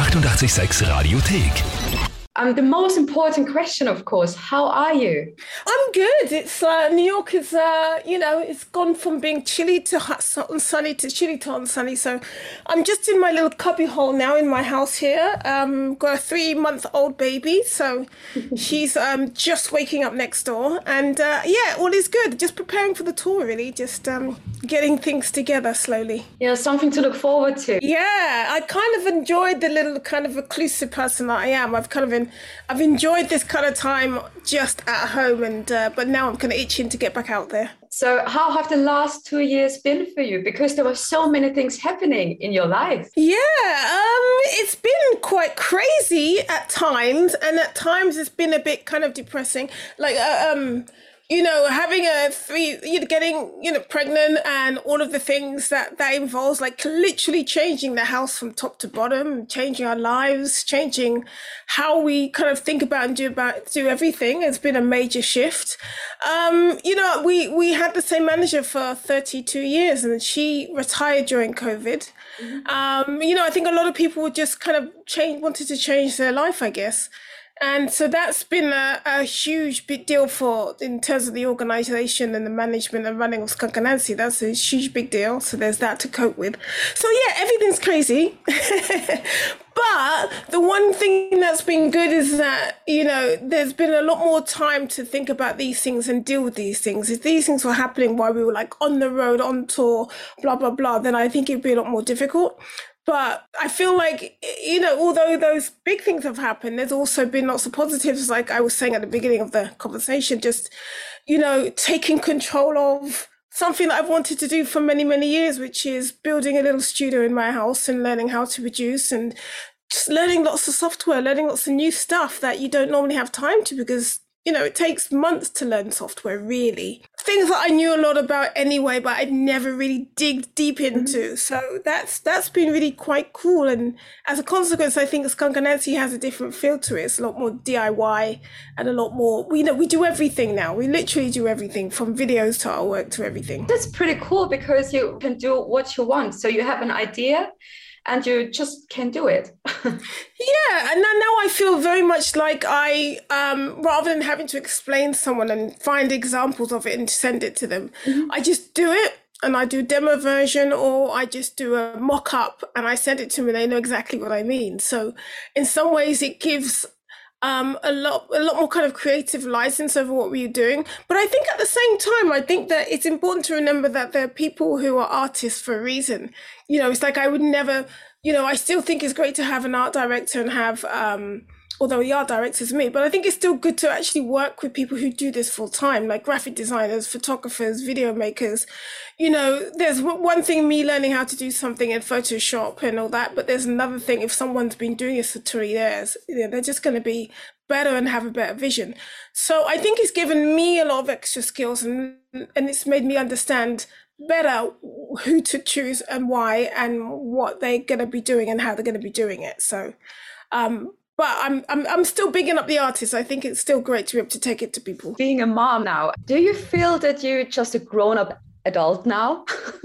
886 Radiothek. Um, the most important question, of course, how are you? I'm good. It's uh, New York is, uh, you know, it's gone from being chilly to hot and sunny to chilly to hot and sunny. So I'm just in my little cubby hole now in my house here. Um, got a three month old baby, so she's um, just waking up next door, and uh, yeah, all is good. Just preparing for the tour, really. Just um, getting things together slowly. Yeah, something to look forward to. Yeah, I kind of enjoyed the little kind of reclusive person that I am. I've kind of been, I've enjoyed this kind of time just at home, and uh, but now I'm kind of itching to get back out there. So, how have the last two years been for you? Because there were so many things happening in your life. Yeah, um, it's been quite crazy at times, and at times it's been a bit kind of depressing. Like, uh, um, you know, having a three, you know, getting, you know, pregnant and all of the things that that involves, like literally changing the house from top to bottom, changing our lives, changing how we kind of think about and do about do everything. It's been a major shift. Um, you know, we we had the same manager for 32 years, and she retired during COVID. Um, you know, I think a lot of people would just kind of change, wanted to change their life, I guess. And so that's been a, a huge big deal for in terms of the organization and the management and running of Skunk Anansie. That's a huge big deal. So there's that to cope with. So yeah, everything's crazy. but the one thing that's been good is that, you know, there's been a lot more time to think about these things and deal with these things. If these things were happening while we were like on the road, on tour, blah, blah, blah, then I think it'd be a lot more difficult. But I feel like, you know, although those big things have happened, there's also been lots of positives, like I was saying at the beginning of the conversation, just, you know, taking control of something that I've wanted to do for many, many years, which is building a little studio in my house and learning how to produce and just learning lots of software, learning lots of new stuff that you don't normally have time to because you know, it takes months to learn software, really. Things that I knew a lot about anyway, but I'd never really dig deep into. Mm-hmm. So that's that's been really quite cool. And as a consequence, I think Skunk Anansie has a different feel to it. It's a lot more DIY and a lot more. We you know we do everything now. We literally do everything from videos to artwork to everything. That's pretty cool because you can do what you want. So you have an idea and you just can do it. yeah, and now I feel very much like I, um, rather than having to explain someone and find examples of it and send it to them, mm-hmm. I just do it and I do demo version or I just do a mock up and I send it to them and they know exactly what I mean. So in some ways it gives um, a lot a lot more kind of creative license over what we're doing. But I think at the same time, I think that it's important to remember that there are people who are artists for a reason. You know, it's like I would never, you know, I still think it's great to have an art director and have um, although we are director's me, but I think it's still good to actually work with people who do this full time, like graphic designers, photographers, video makers. You know, there's one thing me learning how to do something in Photoshop and all that, but there's another thing if someone's been doing this for three years, you know, they're just going to be better and have a better vision. So I think it's given me a lot of extra skills and and it's made me understand better who to choose and why and what they're going to be doing and how they're going to be doing it. So um, but I'm, I'm I'm still bigging up the artist. I think it's still great to be able to take it to people. Being a mom now, do you feel that you're just a grown up adult now?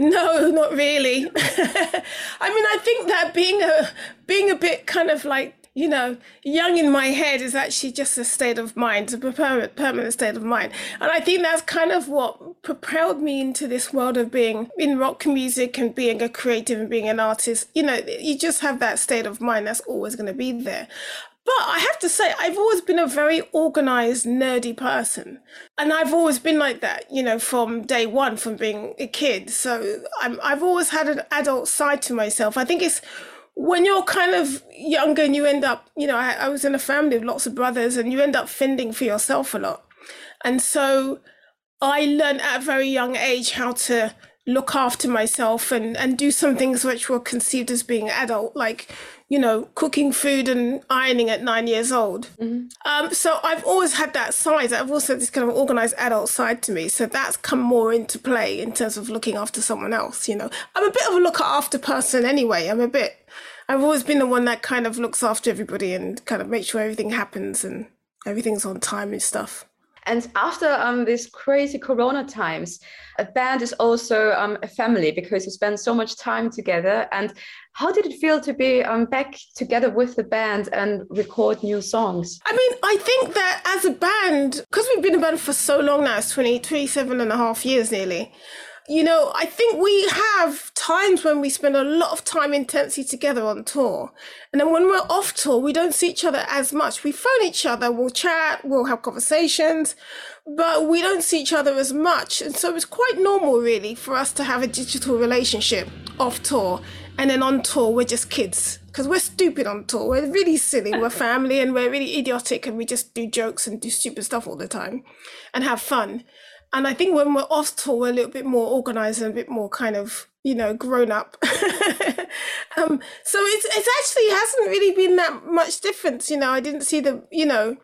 no, not really. I mean, I think that being a being a bit kind of like you know, young in my head is actually just a state of mind, a permanent, permanent state of mind. And I think that's kind of what propelled me into this world of being in rock music and being a creative and being an artist. You know, you just have that state of mind that's always going to be there. But I have to say, I've always been a very organized, nerdy person. And I've always been like that, you know, from day one, from being a kid. So I'm, I've always had an adult side to myself. I think it's when you're kind of younger and you end up, you know, I, I was in a family with lots of brothers and you end up fending for yourself a lot. And so I learned at a very young age how to look after myself and, and do some things which were conceived as being adult, like, you know, cooking food and ironing at nine years old. Mm-hmm. Um, so I've always had that side. I've also this kind of organized adult side to me. So that's come more into play in terms of looking after someone else, you know. I'm a bit of a look after person anyway. I'm a bit I've always been the one that kind of looks after everybody and kind of makes sure everything happens and everything's on time and stuff. And after um, these crazy Corona times, a band is also um, a family because you spend so much time together. And how did it feel to be um, back together with the band and record new songs? I mean, I think that as a band, because we've been a band for so long now, it's 20, 27 and a half years nearly you know, I think we have times when we spend a lot of time intensely together on tour. And then when we're off tour, we don't see each other as much. We phone each other, we'll chat, we'll have conversations, but we don't see each other as much. And so it's quite normal, really, for us to have a digital relationship off tour. And then on tour, we're just kids because we're stupid on tour. We're really silly. We're family and we're really idiotic and we just do jokes and do stupid stuff all the time and have fun. And I think when we're off tour, we're a little bit more organized and a bit more kind of, you know, grown up. um, so it's it's actually hasn't really been that much difference. You know, I didn't see the, you know,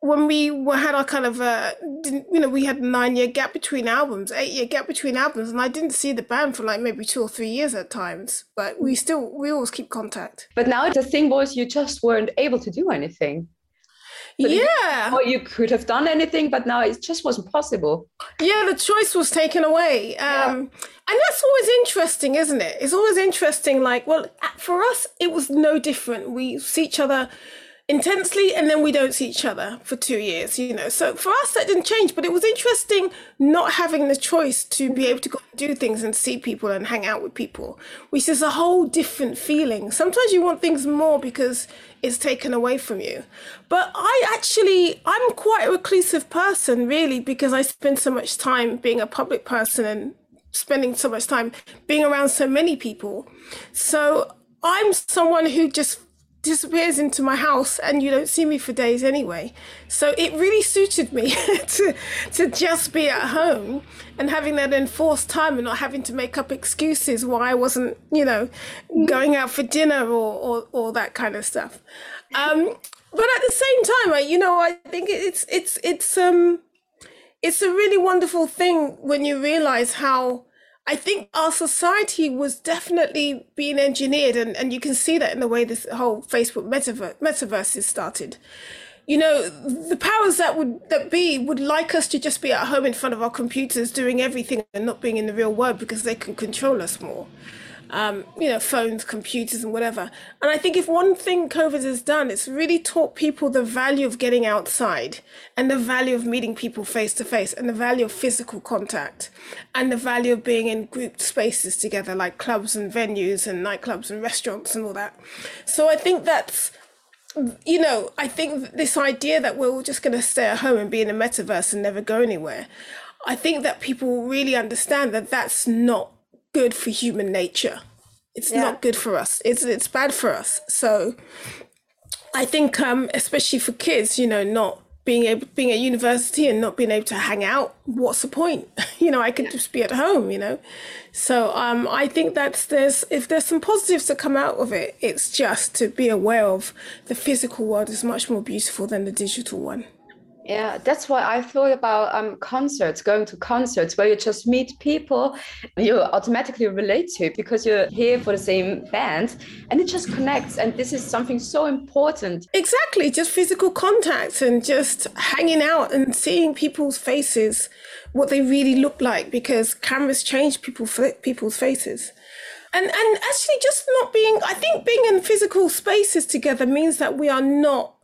when we were, had our kind of uh you know we had a nine year gap between albums eight year gap between albums and i didn't see the band for like maybe two or three years at times but we still we always keep contact but now the thing was you just weren't able to do anything but yeah. Or you could have done anything, but now it just wasn't possible. Yeah, the choice was taken away. Um, yeah. And that's always interesting, isn't it? It's always interesting. Like, well, for us, it was no different. We see each other intensely and then we don't see each other for two years you know. So for us that didn't change but it was interesting not having the choice to be able to go do things and see people and hang out with people which is a whole different feeling. Sometimes you want things more because it's taken away from you. But i actually i'm quite a reclusive person really because i spend so much time being a public person and spending so much time being around so many people. So i'm someone who just disappears into my house and you don't see me for days anyway. So it really suited me to to just be at home and having that enforced time and not having to make up excuses why I wasn't, you know, going out for dinner or or, or that kind of stuff. Um, but at the same time, I, you know, I think it's it's it's um it's a really wonderful thing when you realize how I think our society was definitely being engineered, and, and you can see that in the way this whole Facebook metaverse, metaverse is started. You know, the powers that would that be would like us to just be at home in front of our computers doing everything and not being in the real world because they can control us more um, you know, phones, computers, and whatever. And I think if one thing COVID has done, it's really taught people the value of getting outside and the value of meeting people face to face and the value of physical contact and the value of being in grouped spaces together, like clubs and venues and nightclubs and restaurants and all that. So I think that's you know, I think this idea that we're all just going to stay at home and be in a metaverse and never go anywhere, I think that people really understand that that's not good for human nature. It's yeah. not good for us. It's it's bad for us. So I think um especially for kids, you know, not being able being at university and not being able to hang out, what's the point? you know, I could just be at home, you know. So um I think that's there's if there's some positives that come out of it, it's just to be aware of the physical world is much more beautiful than the digital one. Yeah, that's why I thought about um, concerts, going to concerts where you just meet people you automatically relate to because you're here for the same band and it just connects. And this is something so important. Exactly, just physical contact and just hanging out and seeing people's faces, what they really look like because cameras change people people's faces. And, and actually, just not being, I think being in physical spaces together means that we are not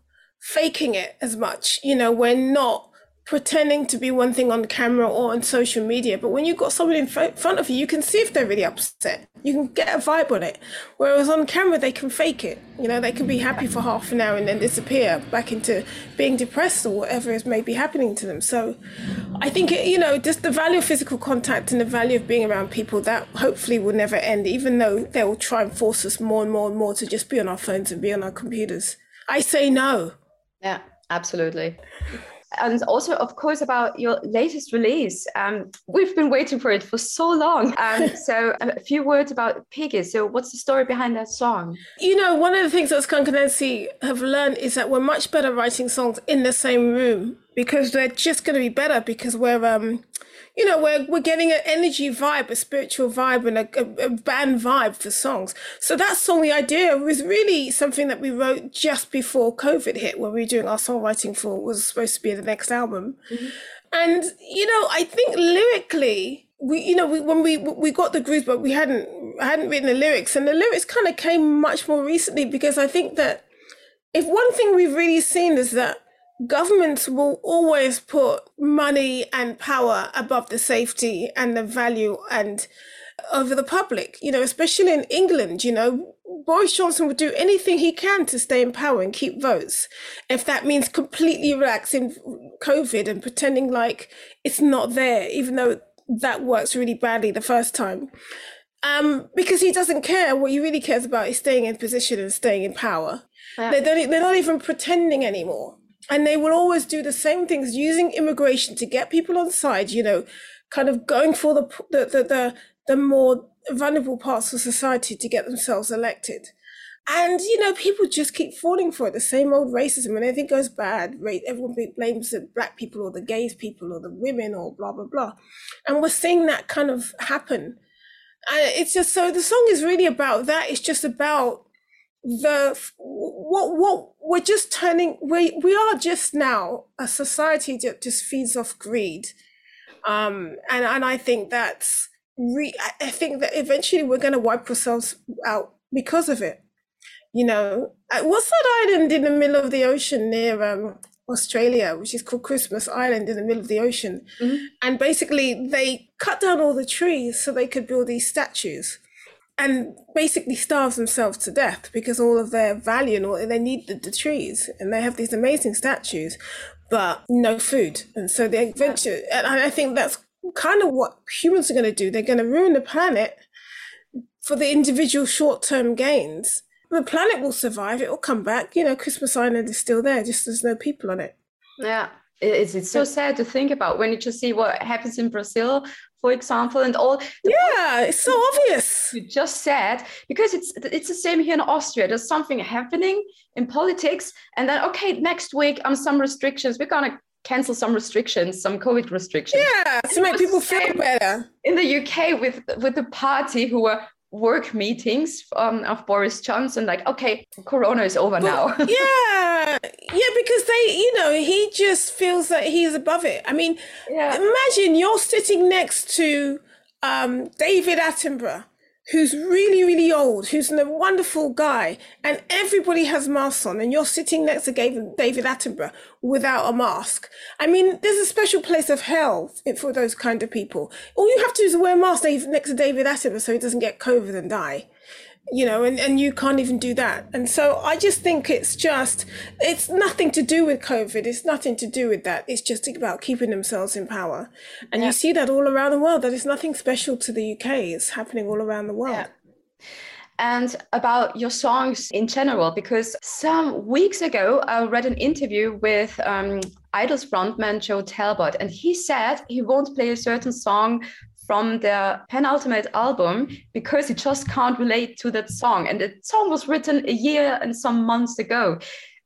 faking it as much. You know, we're not pretending to be one thing on camera or on social media, but when you've got someone in front of you, you can see if they're really upset. You can get a vibe on it. Whereas on camera, they can fake it. You know, they can be happy for half an hour and then disappear back into being depressed or whatever is maybe happening to them. So I think, it, you know, just the value of physical contact and the value of being around people that hopefully will never end, even though they will try and force us more and more and more to just be on our phones and be on our computers. I say no. Yeah, absolutely. And also, of course, about your latest release. Um, we've been waiting for it for so long. Um, so, a few words about Piggy. So, what's the story behind that song? You know, one of the things that Skunk Anansie have learned is that we're much better writing songs in the same room because they're just going to be better because we're um, you know, we're, we're getting an energy vibe, a spiritual vibe, and a, a, a, band vibe for songs. So that song, the idea was really something that we wrote just before COVID hit, when we were doing our songwriting for was supposed to be the next album. Mm-hmm. And, you know, I think lyrically, we, you know, we, when we we got the groove but we hadn't hadn't written the lyrics, and the lyrics kind of came much more recently because I think that if one thing we've really seen is that governments will always put money and power above the safety and the value and over the public, you know, especially in England, you know, Boris Johnson would do anything he can to stay in power and keep votes. If that means completely relaxing COVID and pretending like it's not there, even though that works really badly the first time. Um, because he doesn't care. What he really cares about is staying in position and staying in power. They don't, they're not even pretending anymore and they will always do the same things using immigration to get people on side you know kind of going for the the the, the, the more vulnerable parts of society to get themselves elected. And you know people just keep falling for it the same old racism. And everything goes bad everyone blames the black people or the gays people or the women or blah blah blah. And we're seeing that kind of happen. And it's just so the song is really about that. It's just about the what what we're just turning we we are just now a society that just feeds off greed. Um and and i think that's re- i think that eventually we're going to wipe ourselves out because of it you know? Uh, what's that island in the middle of the ocean near um australia which is called christmas island in the middle of the ocean? Mm-hmm. and basically they cut down all the trees so they could build these statues and basically starves themselves to death because all of their value and all they need the, the trees and they have these amazing statues but no food. And so they eventually and i think that's kind of what humans are going to do. They're going to ruin the planet for the individual short-term gains. The planet will survive it will come back you know christmas island is still there just there's no people on it. Yeah it's, it's so sad to think about when you just see what happens in Brazil, for example, and all. Yeah, it's so obvious. You just said because it's it's the same here in Austria. There's something happening in politics, and then okay, next week um some restrictions. We're gonna cancel some restrictions, some COVID restrictions. Yeah, to make people feel better. In the UK, with with the party who were work meetings um, of Boris Johnson, like, okay, Corona is over now. yeah, yeah, because they, you know, he just feels that he's above it. I mean, yeah. imagine you're sitting next to um, David Attenborough who's really, really old, who's a wonderful guy, and everybody has masks on, and you're sitting next to David Attenborough without a mask. I mean, there's a special place of hell for those kind of people. All you have to do is wear a mask next to David Attenborough so he doesn't get COVID and die you know and, and you can't even do that. And so i just think it's just it's nothing to do with covid. It's nothing to do with that. It's just about keeping themselves in power. And yeah. you see that all around the world that is nothing special to the uk it's happening all around the world. Yeah. and about your songs in general because some weeks ago i read an interview with um, Idles frontman Joe Talbot, and he said he won't play a certain song from their penultimate album because you just can't relate to that song. And the song was written a year and some months ago.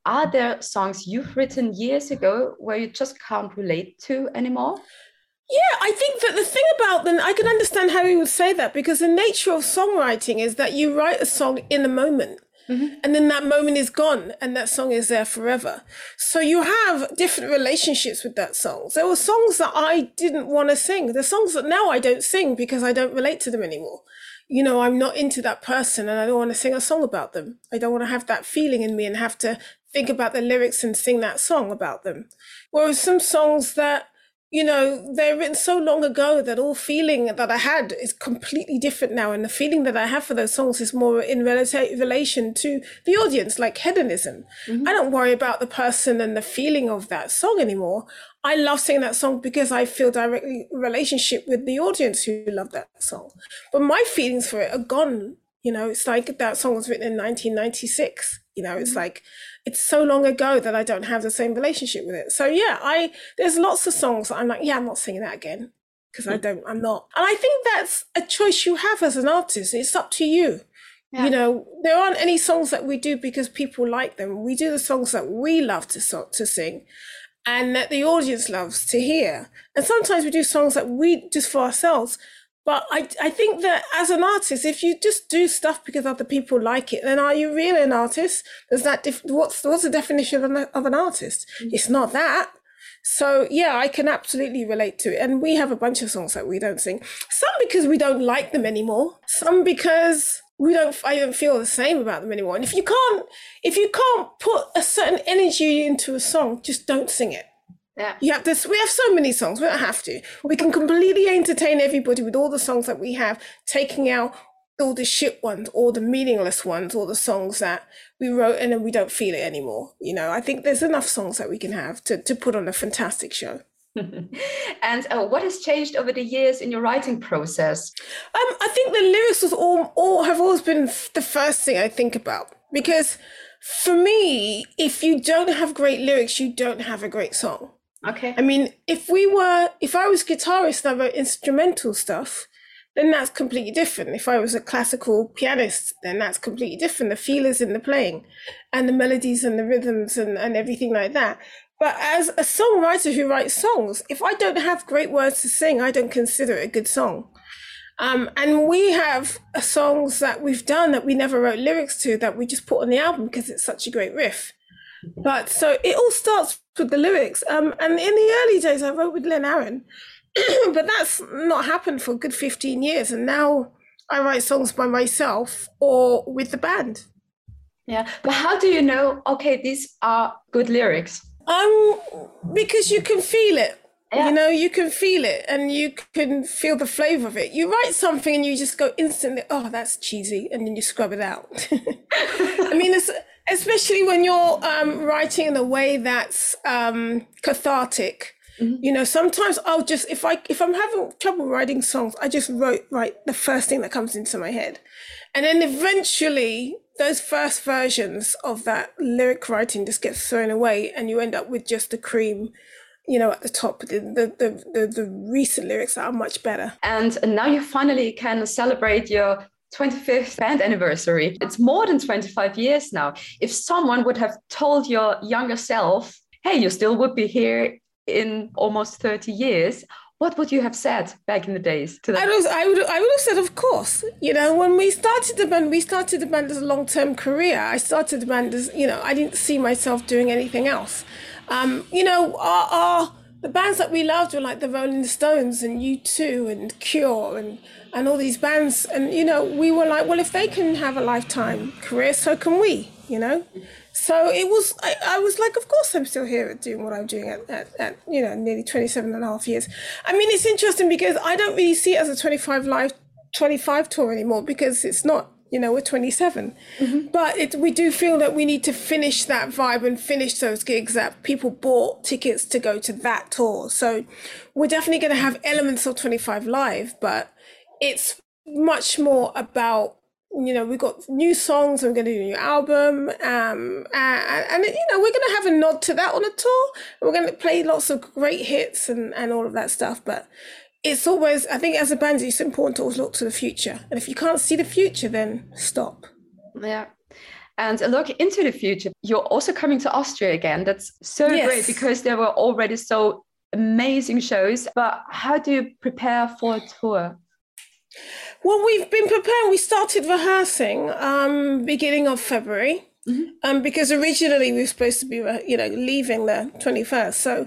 Are there songs you've written years ago where you just can't relate to anymore? Yeah, I think that the thing about them, I can understand how he would say that because the nature of songwriting is that you write a song in a moment. Mm-hmm. And then that moment is gone and that song is there forever. So you have different relationships with that song. There were songs that I didn't want to sing. The songs that now I don't sing because I don't relate to them anymore. You know, I'm not into that person and I don't want to sing a song about them. I don't want to have that feeling in me and have to think about the lyrics and sing that song about them. Whereas some songs that you know, they're written so long ago that all feeling that I had is completely different now. And the feeling that I have for those songs is more in relation to the audience, like hedonism. Mm-hmm. I don't worry about the person and the feeling of that song anymore. I love singing that song because I feel directly relationship with the audience who love that song. But my feelings for it are gone. You know, it's like that song was written in 1996. You know, it's mm-hmm. like it's so long ago that I don't have the same relationship with it. So yeah, I there's lots of songs that I'm like, yeah, I'm not singing that again because I hmm. don't, I'm not. And I think that's a choice you have as an artist. It's up to you. Yeah. You know, there aren't any songs that we do because people like them. We do the songs that we love to so- to sing, and that the audience loves to hear. And sometimes we do songs that we just for ourselves. But I, I think that as an artist, if you just do stuff because other people like it, then are you really an artist? Is that def- what's what's the definition of an, of an artist? Mm-hmm. It's not that. So yeah, I can absolutely relate to it. And we have a bunch of songs that we don't sing. Some because we don't like them anymore. Some because we don't I don't feel the same about them anymore. And if you can't if you can't put a certain energy into a song, just don't sing it. Yeah. You have this we have so many songs, we don't have to. We can completely entertain everybody with all the songs that we have, taking out all the shit ones, all the meaningless ones, all the songs that we wrote and then we don't feel it anymore. You know, I think there's enough songs that we can have to, to put on a fantastic show. and uh, what has changed over the years in your writing process? Um, I think the lyrics was all, all have always been the first thing I think about because for me, if you don't have great lyrics, you don't have a great song. Okay. I mean, if we were, if I was guitarist and I wrote instrumental stuff, then that's completely different. If I was a classical pianist, then that's completely different. The feel is in the playing and the melodies and the rhythms and, and everything like that. But as a songwriter who writes songs, if I don't have great words to sing, I don't consider it a good song. Um, and we have songs that we've done that we never wrote lyrics to that we just put on the album because it's such a great riff. But so it all starts with the lyrics. Um, and in the early days, I wrote with Len Arran, but that's not happened for a good 15 years. And now I write songs by myself or with the band. Yeah. But how do you know, okay, these are good lyrics? Um, because you can feel it. Yeah. You know, you can feel it and you can feel the flavor of it. You write something and you just go instantly, oh, that's cheesy, and then you scrub it out. I mean, it's, especially when you're um, writing in a way that's um, cathartic Mm-hmm. You know, sometimes I'll just if I if I'm having trouble writing songs, I just wrote write the first thing that comes into my head. And then eventually those first versions of that lyric writing just gets thrown away and you end up with just the cream you know, at the top, the, the, the, the, the recent lyrics that are much better. And now you finally can celebrate your 25th band anniversary. It's more than 25 years now. If someone would have told your younger self, hey, you still would be here in almost 30 years what would you have said back in the days to I, was, I would I would have said of course you know when we started the band we started the band as a long-term career I started the band as you know I didn't see myself doing anything else um, you know our, our the bands that we loved were like the Rolling Stones and U2 and Cure and and all these bands. And you know we were like well if they can have a lifetime career so can we you know? So it was I, I was like of course i'm still here doing what i'm doing at, at, at, you know nearly 27 and a half years. I mean it's interesting because i don't really see it as a 25 live 25 tour anymore because it's not you know we're 27 mm-hmm. but it, we do feel that we need to finish that vibe and finish those gigs that people bought tickets to go to that tour so we're definitely going to have elements of 25 live but it's much more about you know, we've got new songs, we're going to do a new album, um, and, and, you know, we're going to have a nod to that on a tour. We're going to play lots of great hits and, and all of that stuff. But it's always, I think, as a band, it's important to always look to the future. And if you can't see the future, then stop. Yeah. And a look into the future. You're also coming to Austria again. That's so yes. great because there were already so amazing shows. But how do you prepare for a tour? Well, we've been preparing. We started rehearsing um, beginning of February, mm-hmm. um, because originally we were supposed to be, you know, leaving the twenty first. So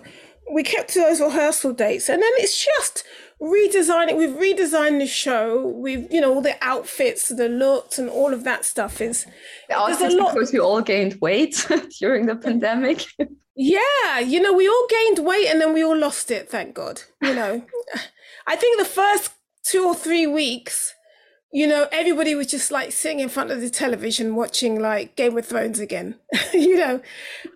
we kept to those rehearsal dates, and then it's just redesigning. We've redesigned the show. We've, you know, all the outfits, the looks, and all of that stuff is. There's a lot because we all gained weight during the pandemic. yeah, you know, we all gained weight and then we all lost it. Thank God. You know, I think the first two or three weeks, you know, everybody was just like sitting in front of the television watching like Game of Thrones again, you know. And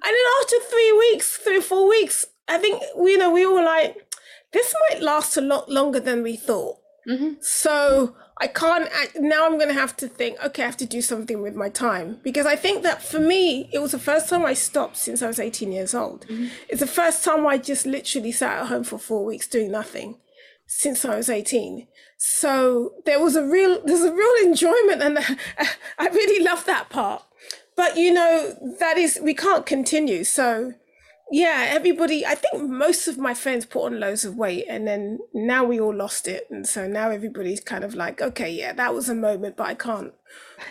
then after three weeks, three or four weeks, I think, you know, we were like, this might last a lot longer than we thought. Mm-hmm. So I can't, now I'm going to have to think, okay, I have to do something with my time. Because I think that for me, it was the first time I stopped since I was 18 years old. Mm-hmm. It's the first time I just literally sat at home for four weeks doing nothing since I was 18. So there was a real, there's a real enjoyment and I really love that part. But you know, that is, we can't continue. So yeah, everybody, I think most of my friends put on loads of weight and then now we all lost it. And so now everybody's kind of like, okay, yeah, that was a moment, but I can't,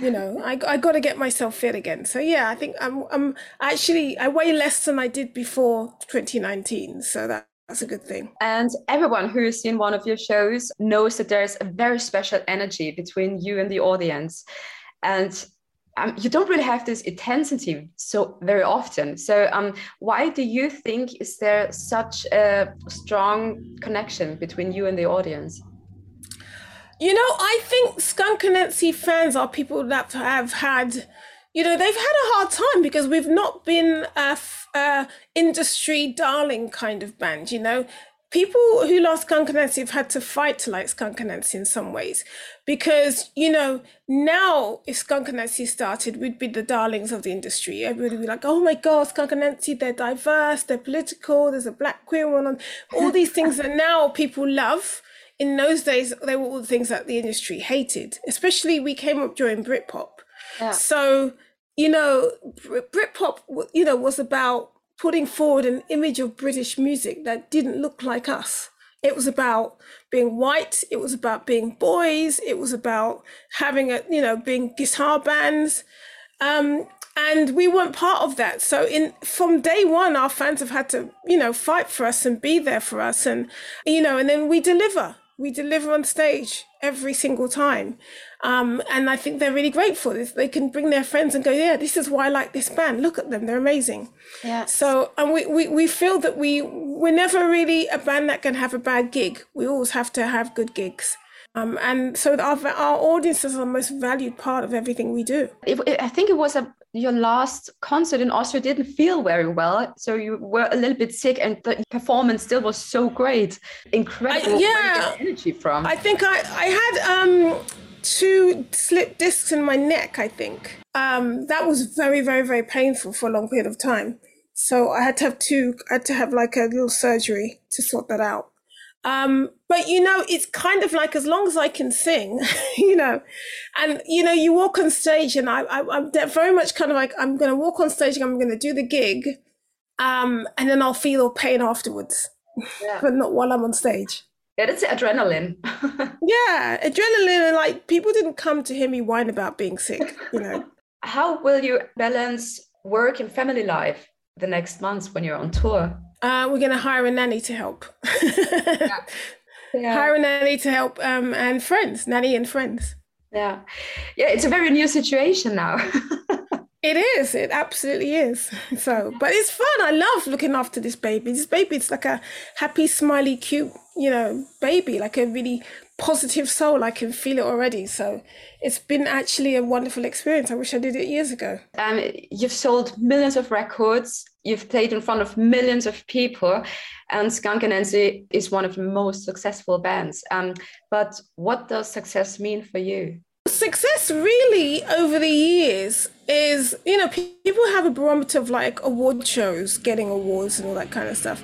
you know, I, I got to get myself fit again. So yeah, I think I'm, I'm actually, I weigh less than I did before 2019. So that, that's a good thing. And everyone who has seen one of your shows knows that there's a very special energy between you and the audience. And um, you don't really have this intensity so very often. So um, why do you think is there such a strong connection between you and the audience? You know, I think Skunk Anansie fans are people that have had, you know, they've had a hard time because we've not been a industry darling kind of band. You know, people who love Skunk Anansie have had to fight to like Skunk Anansie in some ways. Because you know now if Skunk Anansie started we'd be the darlings of the industry. Everybody would be like oh my god Skunk Anansie they're diverse they're political there's a black queer one on all these things that now people love. In those days they were all the things that the industry hated especially we came up during Britpop. Yeah. so you know Britpop you know was about putting forward an image of British music that didn't look like us. It was about being white. It was about being boys. It was about having a, you know, being guitar bands. Um, and we weren't part of that. So in from day one, our fans have had to, you know, fight for us and be there for us. And, you know, and then we deliver. We deliver on stage every single time. Um, and I think they're really grateful. They can bring their friends and go, yeah, this is why I like this band. Look at them, they're amazing. Yeah. So, and we, we, we feel that we, we're never really a band that can have a bad gig. We always have to have good gigs. Um, and so our, our audiences are the most valued part of everything we do. It, it, I think it was a, your last concert in Austria didn't feel very well. So you were a little bit sick and the performance still was so great. Incredible. I, yeah. energy from? I think I, I had, um, two slip discs in my neck, I think. Um, that was very, very, very painful for a long period of time. So I had to have two, I had to have like a little surgery to sort that out. Um, but you know, it's kind of like as long as I can sing, you know, and you know, you walk on stage, and I, I am very much kind of like I'm going to walk on stage, and I'm going to do the gig, um, and then I'll feel pain afterwards, yeah. but not while I'm on stage. Yeah, that's adrenaline. yeah, adrenaline, and like people didn't come to hear me whine about being sick, you know. How will you balance work and family life the next months when you're on tour? Uh, we're going to hire a nanny to help. yeah. Yeah. Hire a nanny to help um, and friends, nanny and friends. Yeah. Yeah, it's a very new situation now. It is. It absolutely is. So, but it's fun. I love looking after this baby. This baby, it's like a happy, smiley, cute, you know, baby, like a really positive soul. I can feel it already. So, it's been actually a wonderful experience. I wish I did it years ago. Um, you've sold millions of records. You've played in front of millions of people, and Skunk Anansie is one of the most successful bands. Um, but what does success mean for you? Success really over the years is, you know, people have a barometer of like award shows, getting awards and all that kind of stuff.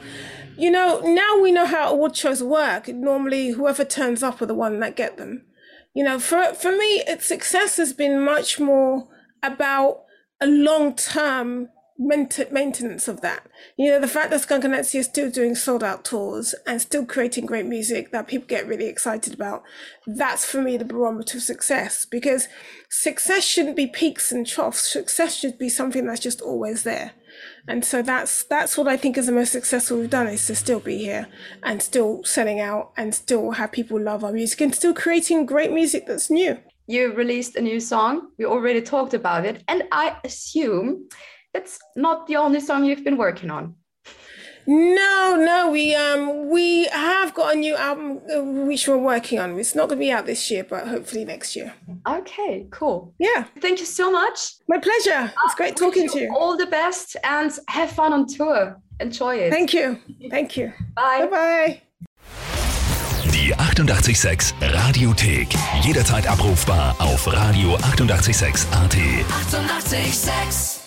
You know, now we know how award shows work. Normally, whoever turns up are the one that get them. You know, for for me, its success has been much more about a long term maintenance of that. You know, the fact that Skunk and Anansie is still doing sold out tours and still creating great music that people get really excited about, that's for me the barometer of success because success shouldn't be peaks and troughs. Success should be something that's just always there. And so that's that's what I think is the most successful we've done is to still be here and still selling out and still have people love our music and still creating great music that's new. You released a new song. We already talked about it. And I assume it's not the only song you've been working on. No, no, we um we have got a new album uh, which we're working on. It's not going to be out this year, but hopefully next year. Okay, cool. Yeah. Thank you so much. My pleasure. It's great talking to you. All the best and have fun on tour. Enjoy it. Thank you. Thank you. Bye. Bye bye. Die 886 Radiothek. Jederzeit abrufbar auf radio886.at. 886!